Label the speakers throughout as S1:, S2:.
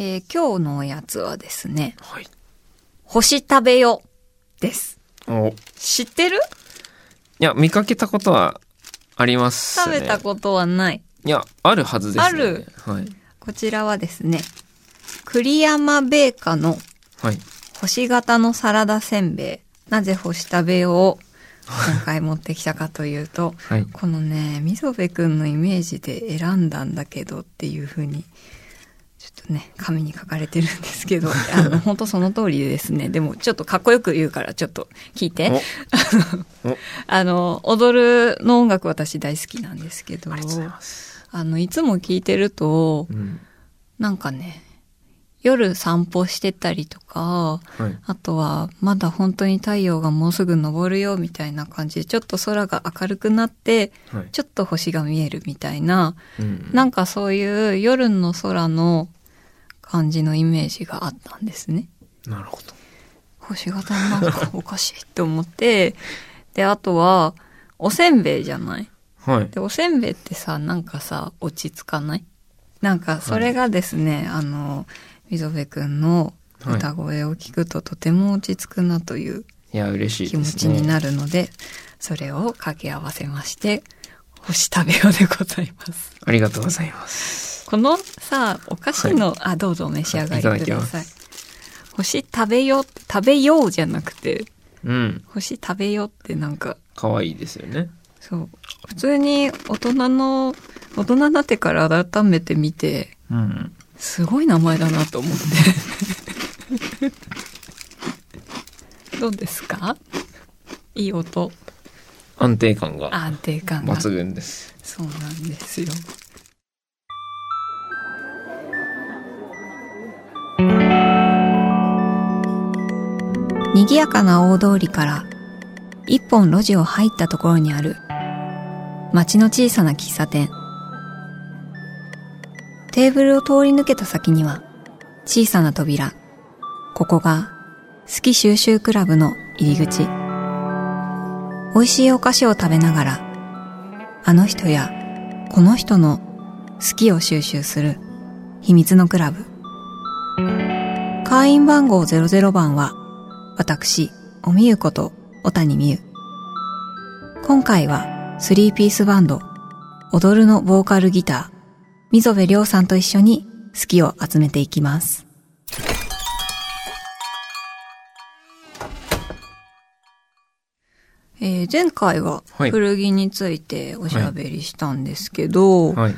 S1: えー今日のおやつはですね、
S2: はい。
S1: 星食べよです。
S2: お。い
S1: 知ってる？
S2: や、見かけたことはあります
S1: 食
S2: ね。
S1: べたことはない。
S2: いや、あるはずですね。
S1: ある？
S2: はい。
S1: こちらはですね、栗山ベーカの
S2: はい。
S1: 星型のサラダせんべい。なぜ星食べようを今回持ってきたかというと、
S2: はい。
S1: このね、溝部くんのイメージで選んだんだけどっていう風に、ちょっとね、紙に書かれてるんですけど、あの、本当その通りでですね、でもちょっとかっこよく言うからちょっと聞いて。あの、踊るの音楽私大好きなんですけど。
S2: あ
S1: の、いつも聞いてると
S2: う、ん。
S1: なんかね、夜散歩してたりとか、
S2: はい。
S1: あとは、まだ本当に太陽がもうすぐ昇るよみたいな感じで、ちょっと空が明るくなって、
S2: はい。
S1: ちょっと星が見えるみたいな、
S2: うん。
S1: なんかそういう夜の空の感じのイメージがあったんですね。
S2: なるほど。
S1: 星型なんかおかしいって思って、で、あとは、おせんべいじゃない？
S2: はい。
S1: で、おせんべいってさ、なんかさ、落ち着かない？なんか、それがですね、あの、溝部くんの歌声を聞くととても落ち着くなという
S2: いや、嬉しい
S1: 気持。ちになるので、それを掛け合わせまして、星食べようでございます。
S2: ありがとうございます。
S1: このさ、お菓子の、あ、どうぞお召し上がりください
S2: ま。
S1: 星食べよう、食べようじゃなくて、
S2: うん。
S1: 星食べようってなんか、
S2: 可愛いですよね。
S1: そう。普通に大人の、大人になってから改めて見て、
S2: うん。
S1: すごい名前だなと思って。どうですか？いい音。
S2: 安定感が
S1: 安定感が。
S2: 抜群です。
S1: そうなんですよ。賑やかな大通りから一本路地を入ったところにある町の小さな喫茶店。テーブルを通り抜けた先には小さな扉。ここが好き収集クラブの入り口。美味しいお菓子を食べながらあの人やこの人の好きを収集する秘密のクラブ。会員番号00番は私、おみゆこと小谷みゆ。今回はスリーピースバンド踊るのボーカルギター溝部亮さんと一緒に好きを集めていきます。えー前回は
S2: はい
S1: 古着についておしゃべりしたんですけど、
S2: はい。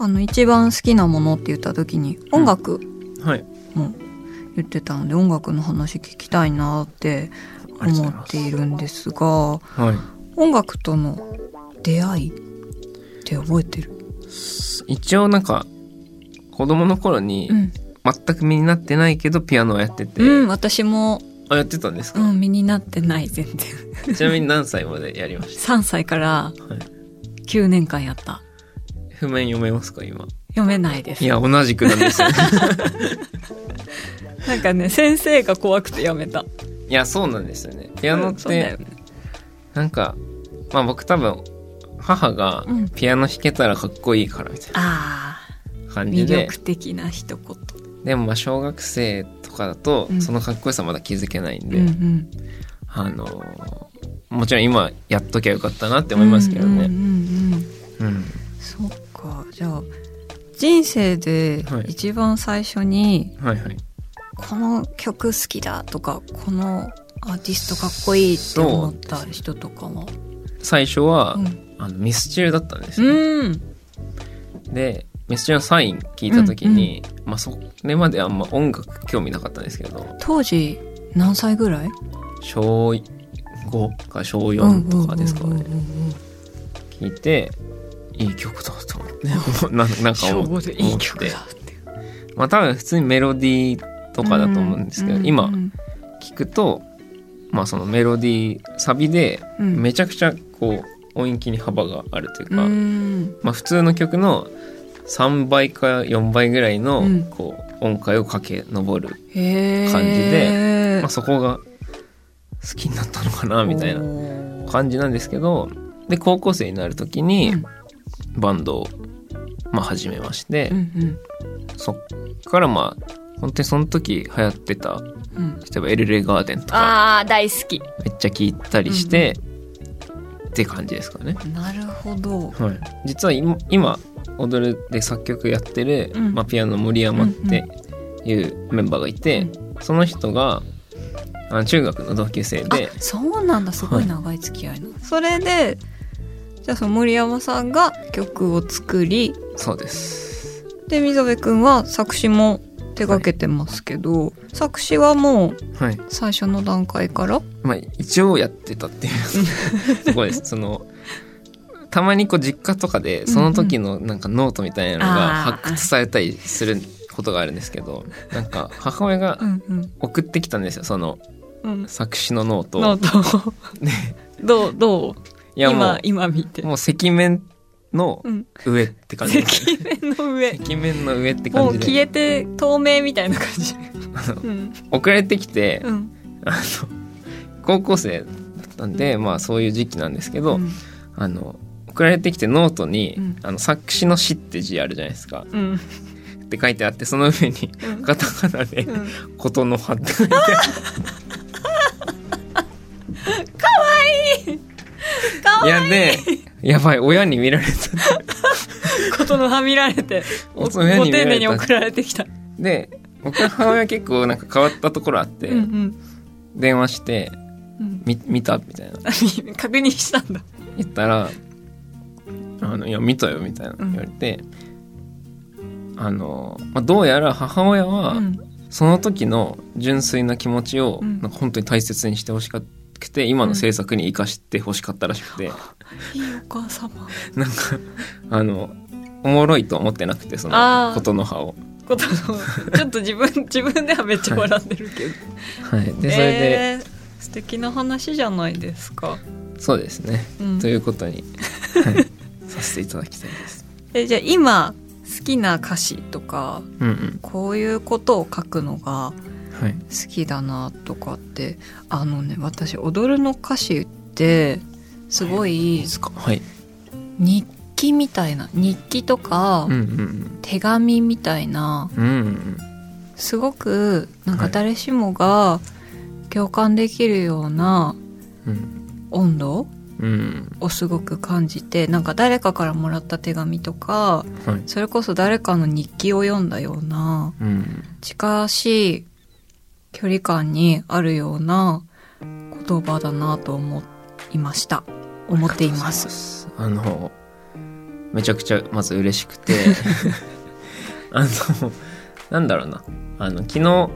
S1: あの一番好きなものって言った時に音楽
S2: はい。
S1: も言ってたので、音楽の話聞きたいなって思っているんですが
S2: はい。
S1: 音楽との出会いって覚えてる？
S2: 一応なんか、子供の頃に
S1: うん、
S2: 全く身になってないけどピアノをやってて、
S1: うん、私も、
S2: あ、やってたんですか、
S1: うん、身になってない全然。
S2: ちなみに何歳までやりまし
S1: 3歳から
S2: たはい。
S1: 9年間やった。
S2: 譜面読めますか今？
S1: 読めないです。
S2: いや、同じくなんですよ。
S1: なんかね先生が怖くてやめた。
S2: いや、そうなんですよね。ピアノって、
S1: そうだよね。
S2: なんか、まあ僕多分、母が
S1: うん。
S2: ピアノ弾けたらかっこいいからみたい
S1: あ
S2: な
S1: あ
S2: 感じで、
S1: 魅力的な一言
S2: でもまあ小学生とかだと
S1: うん。
S2: そのかっこよさまだ気づけないんで、
S1: うんうん。
S2: あのーもちろん今やっときゃよかったなって思いますけどね。
S1: そっか。じゃあ人生で
S2: はい。
S1: 一番最初に、
S2: はいはい。
S1: この曲好きだとかこのアーティストかっこいいって思った人とかは？
S2: 最初は、
S1: うん。
S2: あのミスチルだったんですよ、
S1: うん。
S2: で、ミスのサイン聞いた時に、まあそれまであんま音楽興味なかったんですけど、
S1: 当時何歳ぐらい？
S2: 小5か小4とかですかね。
S1: うんうんうんうん
S2: 聞いて、いい曲だと思って、ななんか
S1: 小
S2: 思って。
S1: いい曲だって。
S2: まあ多分普通にメロディーとかだと思うんですけど、
S1: う
S2: 今
S1: うん
S2: 聞くと、まあそのメロディー、サビで
S1: うん。
S2: めちゃくちゃこう音域に幅があるというか、
S1: うん。
S2: まあ普通の曲の3倍か4倍ぐらいの
S1: うん。
S2: こう音階を駆け上る、感じでまあそこが好きになったのかなみたいな感じなんですけど、で高校生になる時に
S1: うん。
S2: バンドをまあ始めまして、
S1: うんうん。
S2: そっからまあ本当にその時流行ってた
S1: うん。
S2: 例えばエルレガーデンとか
S1: ああ大好き。
S2: めっちゃ聞いたりして、って感じですかね。
S1: なるほど。
S2: はい、実は今今踊るで作曲やってる、
S1: うん。
S2: まあ、ピアノの森山っていうメンバーがいて、その人があの中学の同級生で
S1: あそうなんだ。すごい長い付き合いの、それでじゃあその森山さんが曲を作り
S2: そうです。
S1: で溝部くんは作詞も手掛けてますけど、作詞はもう
S2: はい。
S1: 最初の段階から？
S2: まあ一応やってたっていう。ところです。そのたまにこう実家とかでその時のなんかノートみたいなのが発掘されたりすることがあるんですけどなんか母親が
S1: うんうん。
S2: 送ってきたんですよその
S1: うん。
S2: 作詞のノートを。
S1: ノート どうどう？
S2: いやも
S1: 今
S2: う
S1: 今見て。
S2: もう赤面の
S1: うん。
S2: 上って感じで。す
S1: 赤面の上。
S2: 赤面の上って感じで。
S1: 消えて透明みたいな感じ。うん。
S2: 送られてきて、
S1: うん。
S2: あの高校生だったんで、まあそういう時期なんですけど、
S1: うん。
S2: あの送られてきてノートに、
S1: うん。
S2: あの作詞の詩って字あるじゃないですか。
S1: うん。
S2: って書いてあってその上に
S1: うん。
S2: カタカナで
S1: うん「
S2: ことの葉」って書いてあるいやでやばい親に見られた。
S1: ことのはみられておご丁寧に送られてきた。
S2: で僕の母親結構なんか変わったところあって、
S1: うんうん。
S2: 電話して
S1: うん「
S2: み見た?」みたいな。
S1: 確認したんだ。
S2: 言ったら「あのいや見たよ」みたいな言われて、あの、まあ、どうやら母親は、
S1: うん。
S2: その時の純粋な気持ちを
S1: うん。
S2: なんか本当に大切にしてほしくて今の制作に生かしてほしかったらしくて、
S1: いいお母様。
S2: なんかあのおもろいと思ってなくてそのことの葉を。
S1: ことのちょっと自分 自分ではめっちゃ笑ってるけど、
S2: はい、でそれで、
S1: えー素敵な話じゃないですか、
S2: そうですね、
S1: うん。
S2: ということに、はい、させていただきたいです。
S1: えじゃあ今好きな歌詞とか
S2: うんうん。
S1: こういうことを書くのが
S2: はい、
S1: 好きだなとかってあのね私踊るの歌詞ってすごい
S2: い。いですか？はい、
S1: 日記みたいな日記とか手紙みたいな
S2: うんうんうん。
S1: すごくなんか
S2: はい。
S1: 誰しもが共感できるような
S2: うん。
S1: 温度
S2: うん
S1: をすごく感じてなんか誰かからもらった手紙とか
S2: はい。
S1: それこそ誰かの日記を読んだような
S2: うん
S1: 近しい距離感にあるような言葉だなと思いました。思っています。
S2: すあのめちゃくちゃまず嬉しくて あのなんだろうな。あの昨日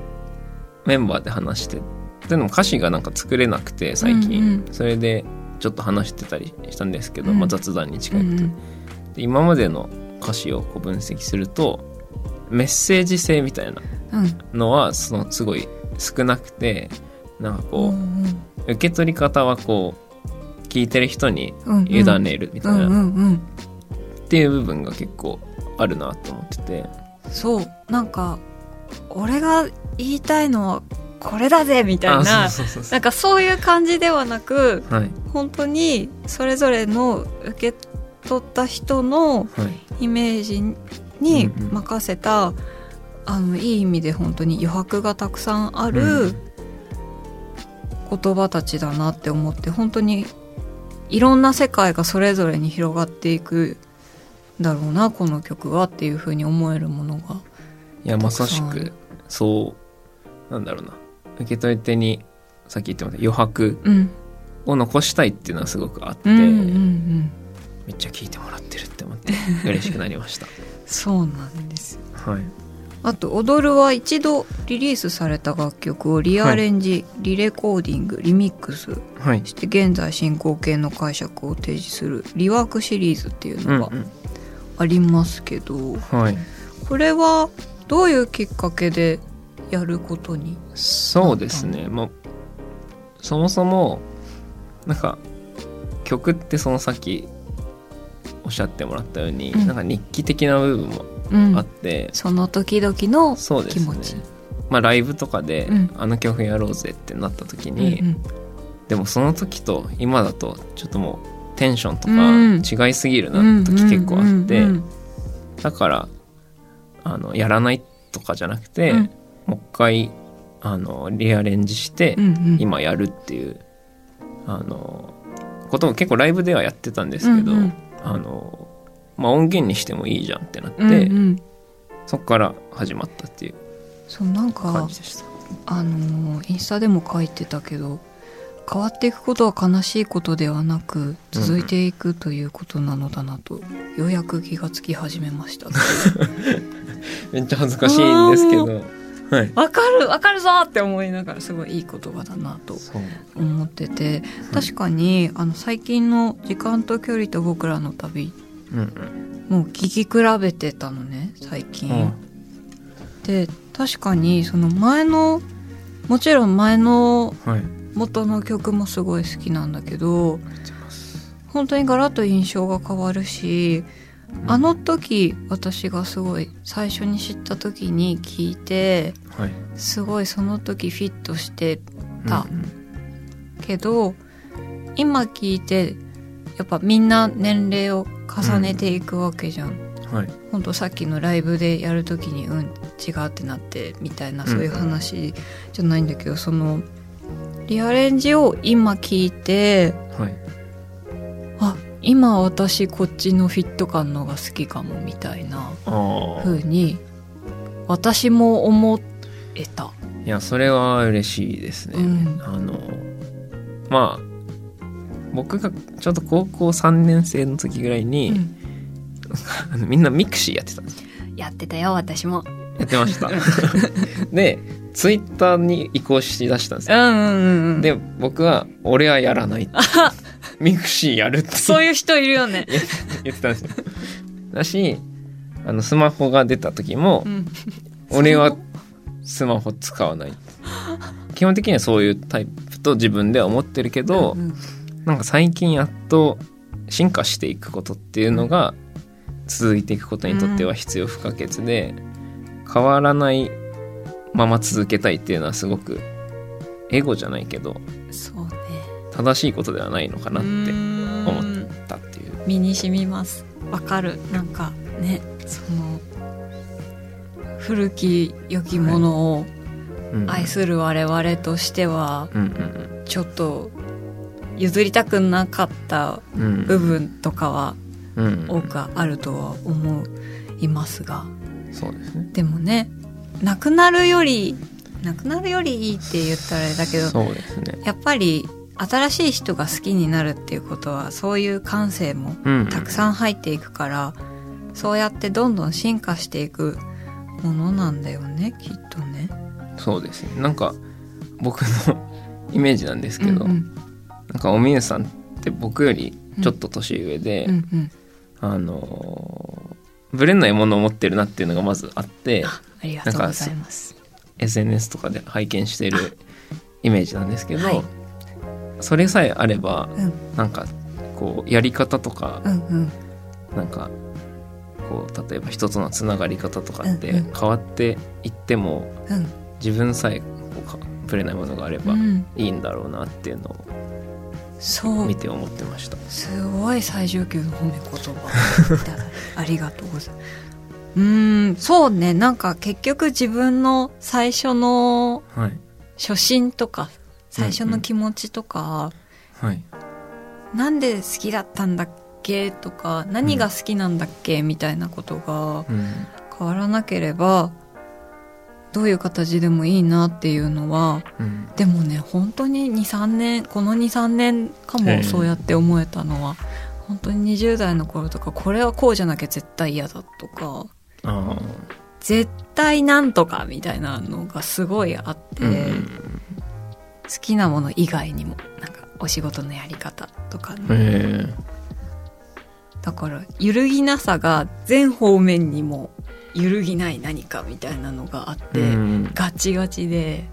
S2: メンバーで話してでも歌詞がなんか作れなくて最近、
S1: うん。
S2: それでちょっと話してたりしたんですけど、
S1: うん。
S2: まあ、雑談に近いこと、
S1: うんうん。
S2: で今までの歌詞をこう分析するとメッセージ性みたいな
S1: うん。
S2: のはそのすごい少なくてなんかこう、
S1: うん
S2: 受け取り方はこう聞いてる人に
S1: うん
S2: 委ねるみたいな、っていう部分が結構あるなと思ってて。
S1: そう。なんか俺が言いたいのはこれだぜみたいななんかそういう感じではなく
S2: うはい。
S1: 本当にそれぞれの受け取った人の
S2: はい。
S1: イメージに
S2: うんうん。
S1: 任せた、あのいい意味で本当に余白がたくさんあ
S2: う
S1: る
S2: ん。
S1: 言葉たちだなって思って本当にいろんな世界がそれぞれに広がっていくんだろうなこの曲はっていうふうに思えるものが
S2: いやまさしくそうなんだろうな受け取り手にさっき言ってました余白
S1: うん。
S2: を残したいっていうのはすごくあって、
S1: うんうんうん
S2: めっちゃ聞いてもらってるって思って 嬉しくなりました。
S1: そうなんです。
S2: はい。
S1: あと「踊る」は一度リリースされた楽曲をリアレンジ、リレコーディングリミックス
S2: はい。
S1: して現在進行形の解釈を提示するリワークシリーズっていうのが
S2: うん
S1: ありますけど、
S2: うんはい。
S1: これはどういうきっかけでやることに
S2: そうですね。まあそもそもなんか曲ってそのさっきおっしゃってもらったように、
S1: うん。
S2: なんか日記的な部分も
S1: うん。
S2: あって、
S1: その時々の
S2: そうですね。
S1: 気持ち。
S2: まあライブとかで、
S1: うん。
S2: あの曲やろうぜってなった時
S1: うん
S2: に、でもその時と今だとちょっともうテンションと
S1: うん。
S2: か違いすぎるな
S1: うん
S2: 時結構あって、
S1: うんうん。
S2: だからあのやらないとかじゃなくて、
S1: うん
S2: もう一回あのリアレンジして、
S1: うんうん。
S2: 今やるっていうあのことも結構ライブではやってたんですけど、
S1: うんうん。
S2: あのまあ、音源にしてもいいじゃんってなって、
S1: うんうん。
S2: そこから始まったっていう
S1: そうなん
S2: 感
S1: か
S2: じでした。
S1: あのーインスタでも書いてたけど変わっていくことは悲しいことではなく続いていくということなのだなと、ようやく気がつき始めました。
S2: めっちゃ恥ずかしいんですけど、はい。
S1: わかるわかるぞって思いながらすごいいい言葉だなと。思ってて確かにあの最近の「時間と距離と僕らの旅
S2: うんうん。」
S1: もう聞き比べてたのね最近。
S2: うん
S1: で確かにその前のもちろん前の
S2: はい。
S1: 元の曲もすごい好きなんだけど本当にガラッと印象が変わるし、あの時私がすごい最初に知った時に聞いて
S2: はい。
S1: すごいその時フィットしてた
S2: うん
S1: けど今聞いてやっぱみんな年齢を重ねていくわけじゃん。
S2: うんはい。
S1: ほんとさっきのライブでやる時にうん違うってなってみたいな
S2: うん
S1: そういう話じゃないんだけど、そのリアレンジを今聞いて今私こっちのフィット感のが好きかもみたいな
S2: ああ。
S1: 風に私も思えた。
S2: いや、それは嬉しいですね。
S1: うん
S2: あの、まあ、僕がちょうど高校3年生の時ぐらいに、
S1: うん
S2: みんな mixi やってたんですよ
S1: やってたよ私も。
S2: やってました。で、ツイッターに移行しだしたんですよ。
S1: うんうんうんうん。
S2: で、僕は、俺はやらないって。mixi やるって
S1: そういう人いるよね。
S2: 言ってたんですよ。だし、あの、スマホが出た時も
S1: う、ん
S2: 俺はスマホ使わない。基本的にはそういうタイプと自分では思ってるけど、
S1: うん
S2: なんか最近やっと進化していくことっていうのが続いていくことにとっては必要不可欠で、変わらないまま続けたいっていうのはすごくエゴじゃないけど
S1: そうね。
S2: 正しいことではないのかなって思
S1: 思
S2: ったっていう。
S1: 身に染みます。わかる。なんかねその古き良きものを
S2: うん。
S1: 愛する我々としてはちょっと譲りたくなかった部分とかは
S2: うん。
S1: 多くあるとは思いますが。
S2: そうですね。
S1: でもねなくなるよりなくなるよりいいって言ったらあれだけど
S2: そうですね。
S1: やっぱり新しい人が好きになるっていうことはそういう感性も
S2: うん
S1: たくさん入っていくからそうやってどんどん進化していくものなんだよねきっとね。
S2: そうですね。なんか僕のイメージなんですけど、
S1: うんうん
S2: なんかおみゆさんって僕よりちょっと年上で、
S1: うんうん
S2: あのーブレないものを持ってるなっていうのがまずあって
S1: あありがとうございます。
S2: SNS とかで拝見しているイメージなんですけど、
S1: はい
S2: それさえあれば
S1: うん。
S2: なんかこうやり方とか、
S1: うんうん。
S2: なんかこう例えば人とのつながり方とかって
S1: うんうん。
S2: 変わっていっても
S1: うん。
S2: 自分さえこうかぶれないものがあれば
S1: うん。
S2: いいんだろうなっていうのを
S1: そう。
S2: 見て思ってました。
S1: すごい最上級の褒め言葉。ありがとうございます。うーんそうね。なんか結局自分の最初の
S2: はい。
S1: 初心とか最初の気持ちとか、
S2: はい。
S1: なんで好きだったんだっけとか何が好きなんだっけ、みたいなことが
S2: うん。
S1: 変わらなければどういう形でもいいなっていうのは
S2: うん。
S1: でもね本当に23年この23年か
S2: ええ。
S1: もそうやって思えたのは、本当に20代の頃とかこれはこうじゃなきゃ絶対嫌だとか
S2: あ
S1: 絶対なんとかみたいなのがすごいあって、
S2: ーうん
S1: 好きなもの以外にもなんかお仕事のやり方とかね、
S2: え。
S1: だから揺るぎなさが全方面にも揺るぎない何かみたいなのがあって、
S2: ーうん。
S1: ガチガチで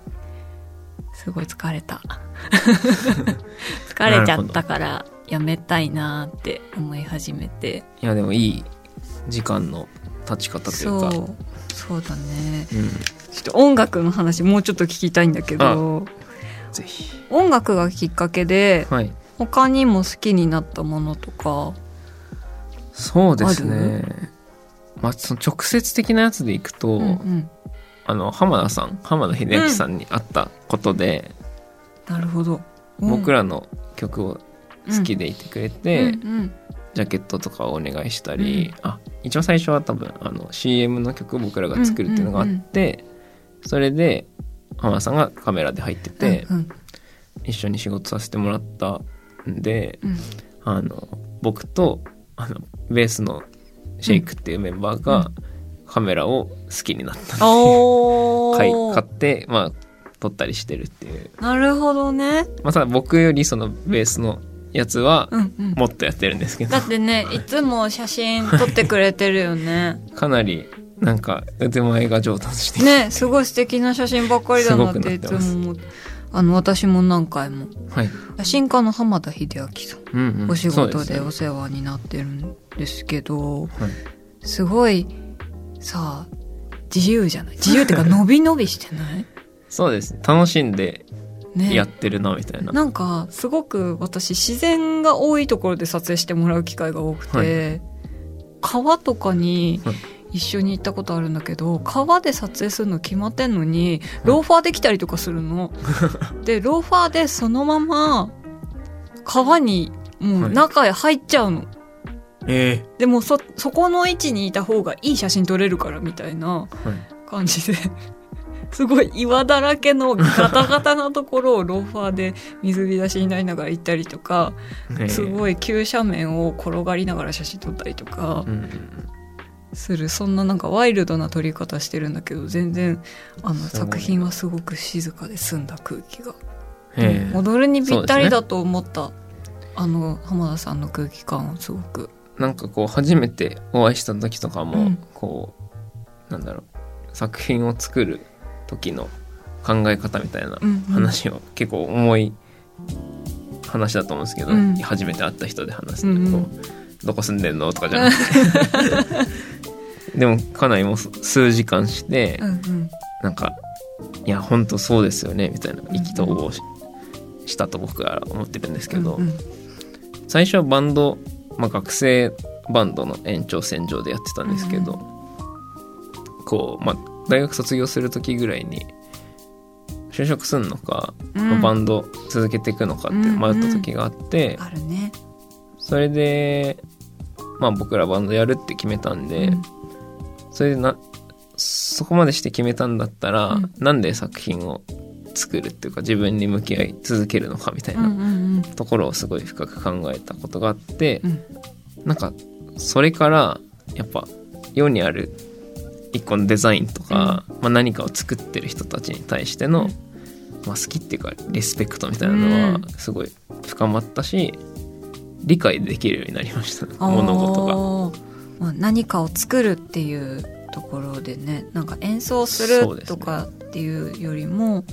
S1: すごい疲れた。疲れちゃったからやめたいなって思い始めて。
S2: いやでもいい時間の経ち方というか。
S1: そう。そうだね。
S2: うん、
S1: ちょっと音楽の話もうちょっと聞きたいんだけど
S2: ぜひ。
S1: 音楽がきっかけで
S2: はい。
S1: 他にも好きになったものとか。
S2: そうですね。まあ、その直接的なやつでいくと、
S1: うんうん。
S2: あの浜田さん浜田秀明さんに会ったことで、
S1: なるほど。
S2: 僕らの曲を好きでいてくれて、
S1: うんうん。
S2: ジャケットとかをお願いしたり、あ一番最初は多分あの CM の曲を僕らが作るっていうのがあって、それで浜田さんがカメラで入ってて、
S1: うん
S2: 一緒に仕事させてもらったんで、
S1: うん。
S2: あの僕とあのベースのシェイクっていうメンバーがカメラを好きになった買い
S1: おー。
S2: 買ってまあ撮ったりしてるっていう。
S1: なるほどね。
S2: まあただ僕よりそのベースのやつは
S1: うんうん。
S2: もっとやってるんですけど。
S1: だってねいつも写真撮ってくれてるよね。
S2: かなりなんか腕前が上達して
S1: ねすごい素敵な写真ばっかりだなっていつもあの私も何回も。
S2: はい、
S1: 写真家の浜田秀明さん。
S2: うんうん、
S1: お仕事でお世話になってるんですけど
S2: はい。
S1: すごいさ自由じゃない？自由っていうか伸び伸びしてない？
S2: そうです。楽しんで
S1: ね。
S2: やってるなみたいな、
S1: なんかすごく私自然が多いところで撮影してもらう機会が多くて、川とかに
S2: はい
S1: 一緒に行ったことあるんだけど川で撮影するの決まってんのにローファーできたりとかするの。でローファーでそのまま川にもう中へ入っちゃうの。
S2: え
S1: でもそそこの位置にいた方がいい写真撮れるからみたいな感じで。すごい岩だらけのガタガタなところをローファーで水浸しになりながら行ったりとか、
S2: ええ。
S1: すごい急斜面を転がりながら写真撮ったりとかする、そんななんかワイルドな撮り方してるんだけど全然あの作品はすごく静かで澄んだ空気が、
S2: え。え
S1: 踊るにぴったりだと思った、あの浜田さんの空気感をすごく。
S2: なんかこう初めてお会いした時とかも、
S1: うん。
S2: こうなんだろう作品を作る時の考え方みたいな話を結構重い話だと思うんですけど、
S1: うん。
S2: 初めて会った人で話すと、
S1: うん。
S2: どこ住んでんの？とかじゃなくて でもかなりもう数時間して、
S1: うんうん。
S2: なんかいや本当そうですよねみたいな意気投合し,、したと僕は思ってるんですけど、
S1: うんうん。
S2: 最初はバンド、まあ、学生バンドの延長線上でやってたんですけど、こう、まあ、大学卒業する時ぐらいに就職するのか、
S1: うん。
S2: まあバンド続けていくのかって迷った時があって、
S1: あるね、
S2: それで、まあ、僕らバンドやるって決めたんで、
S1: うん
S2: それでなそこまでして決めたんだったら、
S1: うん。
S2: なんで作品を作るっていうか自分に向き合い続けるのかみたいな
S1: うんうんうん。
S2: ところをすごい深く考えたことがあって、
S1: うん。
S2: なんかそれからやっぱ世にある一個のデザインとか、まあ、何かを作ってる人たちに対しての、
S1: うん。
S2: まあ、好きっていうかリスペクトみたいなのは
S1: うん
S2: すごい深まったし理解できるようになりました。物事が。
S1: まあ、何かを作るっていうところでねなんか演奏するとかっていうよりも、
S2: はい。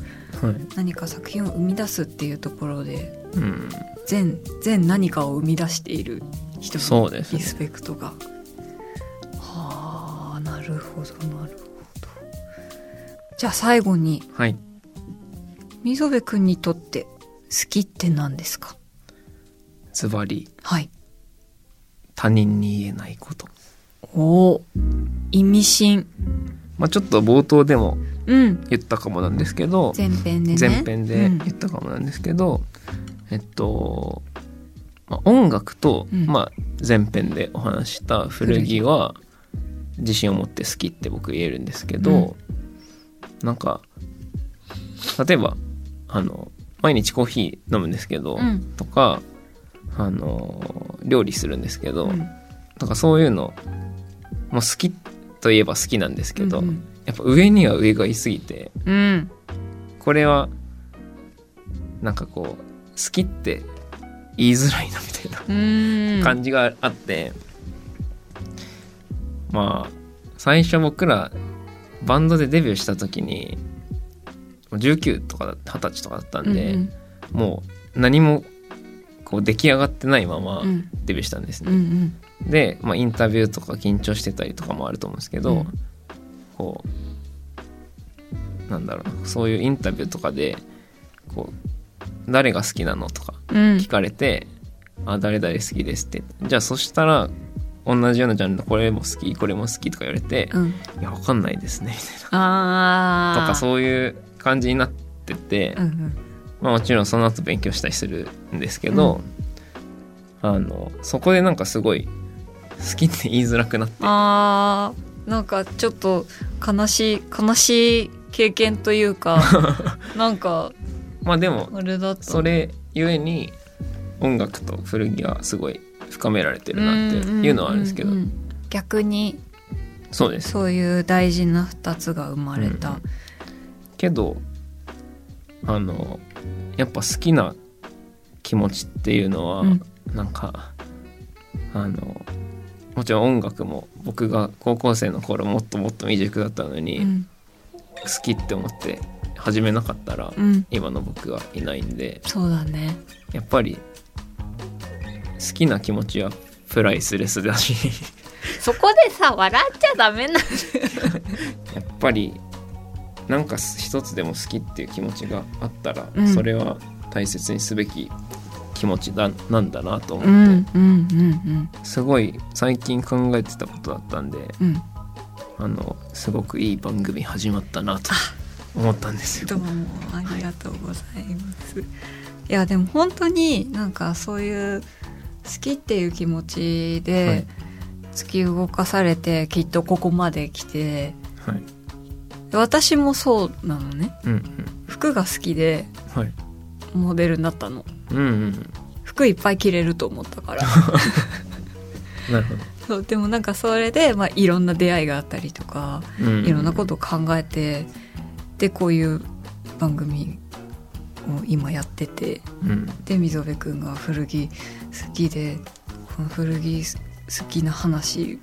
S1: 何か作品を生み出すっていうところで
S2: うん、
S1: 全全何かを生み出している人のリスペクトが。はあなるほどなるほど。じゃあ最後に
S2: はい。
S1: 溝部くんにとって好きって何ですか？
S2: ズバリ。
S1: はい。
S2: 他人に言えないこと、
S1: おお意味深。
S2: まあ、ちょっと冒頭でも
S1: うん。
S2: 言ったかもなんですけど
S1: 前編でね。
S2: 前編で
S1: うん
S2: 言ったかもなんですけど、えっと、まあ、音楽と、
S1: うん
S2: まあ、前編でお話しした古着は自信を持って好きって僕言えるんですけど、なんか例えばあの毎日コーヒー飲むんですけど、
S1: うん
S2: とかあの料理するんですけど、
S1: うん
S2: なんかそういうのもう好きといえば好きなんですけど、
S1: うん
S2: やっぱ上には上がいすぎて
S1: うん。
S2: これはなんかこう好きって言いづらいなみたいな
S1: うん。
S2: 感じがあって、まあ最初僕らバンドでデビューした時にもう19とかだ20歳とかだったんで、
S1: うん
S2: もう何もこう出来上がってないまま
S1: うん。
S2: デビューしたんです
S1: うんう
S2: ね。
S1: ん。
S2: で、まあ、インタビューとか緊張してたりとかもあると思うんですけど、
S1: うん。
S2: こうなんだろうなそういうインタビューとかでこう誰が好きなのとか
S1: うん。
S2: 聞かれて「あ誰々好きです」って。じゃあそしたら同じようなジャンルこれも好きこれも好きとか言われて
S1: うん「
S2: いやわかんないですね」みたいな。
S1: あ
S2: とかそういう感じになってて、
S1: うんうん
S2: まあ、もちろんその後勉強したりするんですけど、あのそこでなんかすごい好きって言いづらくなって。
S1: あーなんかちょっと悲しい悲しい経験というか なんか
S2: まあでも
S1: あれだった。
S2: それゆえに音楽と古着はすごい深められてるなっていうのはあるんですけど、
S1: うううん逆に
S2: そうです。
S1: そういう大事な2つが生まれた、
S2: うん。けどあのやっぱ好きな気持ちっていうのは、
S1: うん。
S2: なんかあのもちろん音楽も僕が高校生の頃もっともっと未熟だったのに、
S1: うん。
S2: 好きって思って始めなかったら、
S1: うん。
S2: 今の僕はいないんで
S1: そうだね。
S2: やっぱり好きな気持ちはプライスレスだし。
S1: そこでさ笑っちゃダメな
S2: やっぱりなんか一つでも好きっていう気持ちがあったら、
S1: うん。
S2: それは大切にすべき気持ちだなんだなと思
S1: うんうん
S2: って、
S1: うん。
S2: すごい最近考えてたことだったんで
S1: うん。うん
S2: あのすごくいい番組始まったなと思ったんですよ。
S1: どうもありがとうございます。いやでも本当になんかそういう好きっていう気持ち
S2: はい。
S1: で突き動かされてきっとここまで来て
S2: はい
S1: 私もそうなのね。
S2: うんうん。
S1: 服が好きで
S2: はい。
S1: モデルになったの。
S2: うんうん
S1: 服いっぱい着れると思ったから。
S2: なるほど。
S1: そうでもなんかそれで、まあ、いろんな出会いがあったりとか
S2: うん
S1: いろんなことを考えてでこういう番組を今やってて
S2: うん。
S1: で溝辺くんが古着好きでこの古着好きな話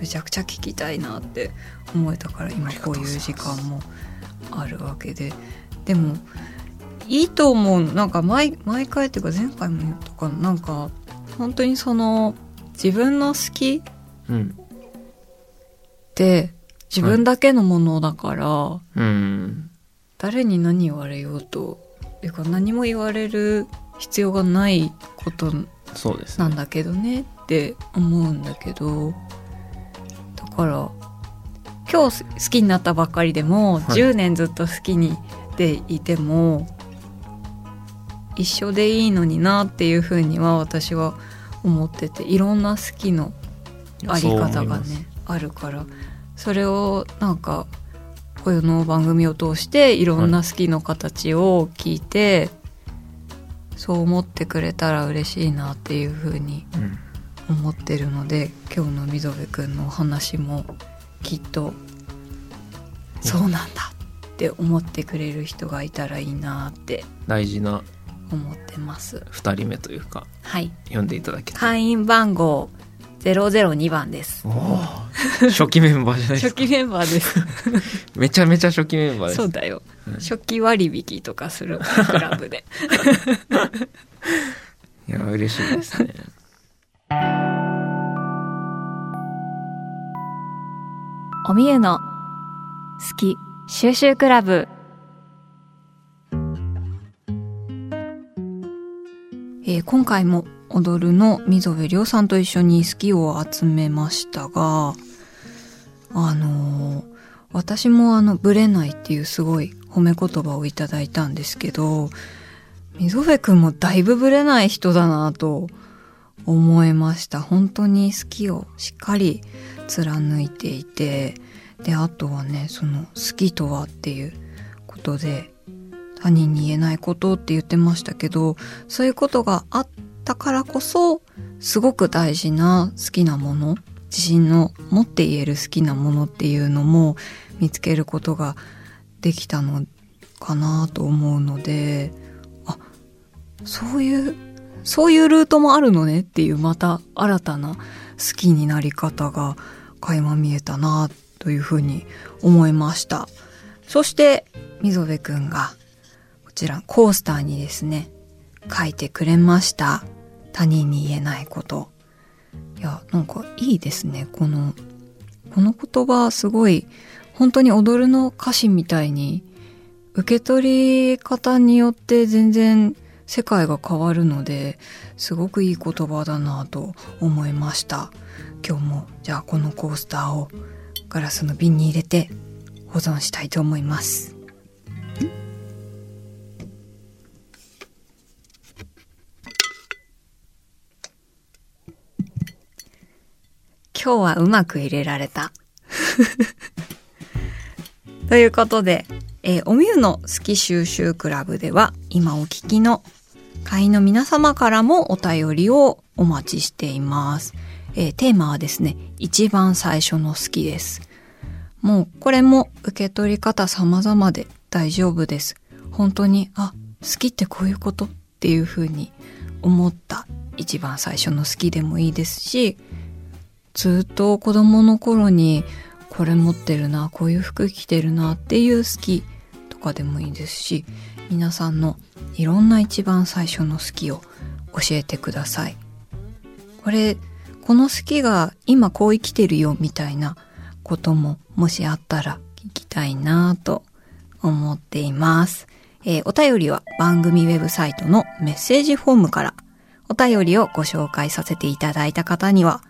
S1: めちゃくちゃ聞きたいなって思えたから今こういう時間もあるわけで。でもいいと思う。なんか毎毎回っていうか前回も言ったかな。なんか本当にその自分の好き
S2: うん。
S1: って自分だけのものだから、
S2: うん。
S1: 誰に何言われようとっていうか何も言われる必要がないこと。なんだけどねって思うんだけど。だから今日好きになったばっかりでも、
S2: はい。
S1: 10年ずっと好きにでいても一緒でいいのになっていうふうには私は思ってていろんな好きのあり方がねあるからそれをなんかこの番組を通していろんな好きの形を聞いて、そう思ってくれたら嬉しいなっていうふうに
S2: うん
S1: 思ってるので今日の溝辺くんのお話もきっとそうなんだって思ってくれる人がいたらいいなって
S2: 大事な
S1: 思ってます。
S2: 2人目というか
S1: はい。
S2: 読んでいただけた
S1: 会員番号002番です。
S2: 初期メンバーじゃないですか。
S1: 初期メンバーです。
S2: めちゃめちゃ初期メンバーです。
S1: そうだよ。
S2: はい
S1: 初期割引とかするクラブで。
S2: いや嬉しいですね
S1: おみゆの好き収集クラブ。えー今回も踊るの溝部亮さんと一緒に好きを集めましたがあのー私もあのブレないっていうすごい褒め言葉をいただいたんですけど溝部くんもだいぶブレない人だなと思いました。本当に好きをしっかり貫いていてであとはねその好きとはっていうことで他人に言えないことって言ってましたけどそういうことがあったからこそすごく大事な好きなもの自信の持って言える好きなものっていうのも見つけることができたのかなと思うのであそういうそういうルートもあるのねっていうまた新たな好きになり方が垣間見えたなというふうに思いました。そして溝部くんがこちらコースターにですね書いてくれました。他人に言えないこと。いやなんかいいですね。このこの言葉すごい本当に踊るの歌詞みたいに受け取り方によって全然世界が変わるのですごくいい言葉だなと思いました。今日もじゃあこのコースターをガラスの瓶に入れて保存したいと思います。今日はうまく入れられた。ということで、えー、おみゆの好き収集クラブでは今お聞きの会員の皆様からもお便りをお待ちしています。えー、テーマはですね、一番最初の好きです。もうこれも受け取り方様々で大丈夫です。本当に、あ、好きってこういうことっていうふうに思った一番最初の好きでもいいですし、ずっと子供の頃にこれ持ってるな、こういう服着てるなっていう好きとかでもいいですし、皆さんのいろんな一番最初の好きを教えてください。これ、この好きが今こう生きてるよみたいなことももしあったら聞きたいなぁと思っています。えー、お便りは番組ウェブサイトのメッセージフォームからお便りをご紹介させていただいた方には、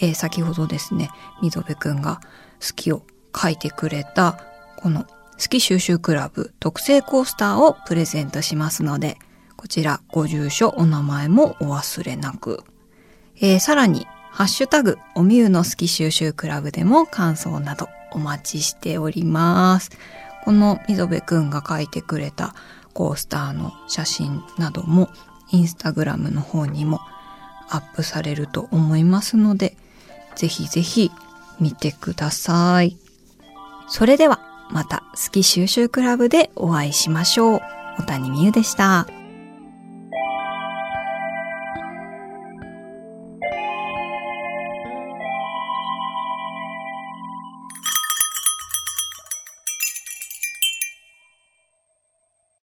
S1: えー、先ほどですね、溝部くんが好きを書いてくれたこの好き収集クラブ特製コースターをプレゼントしますので、こちらご住所、お名前もお忘れなく。えー、さらに、ハッシュタグ、おみゆの好き収集クラブでも感想などお待ちしております。この溝部くんが書いてくれたコースターの写真などもインスタグラムの方にもアップされると思いますので、ぜひぜひ見てください。それではまた好き収集クラブでお会いしましょう。小谷美優でした。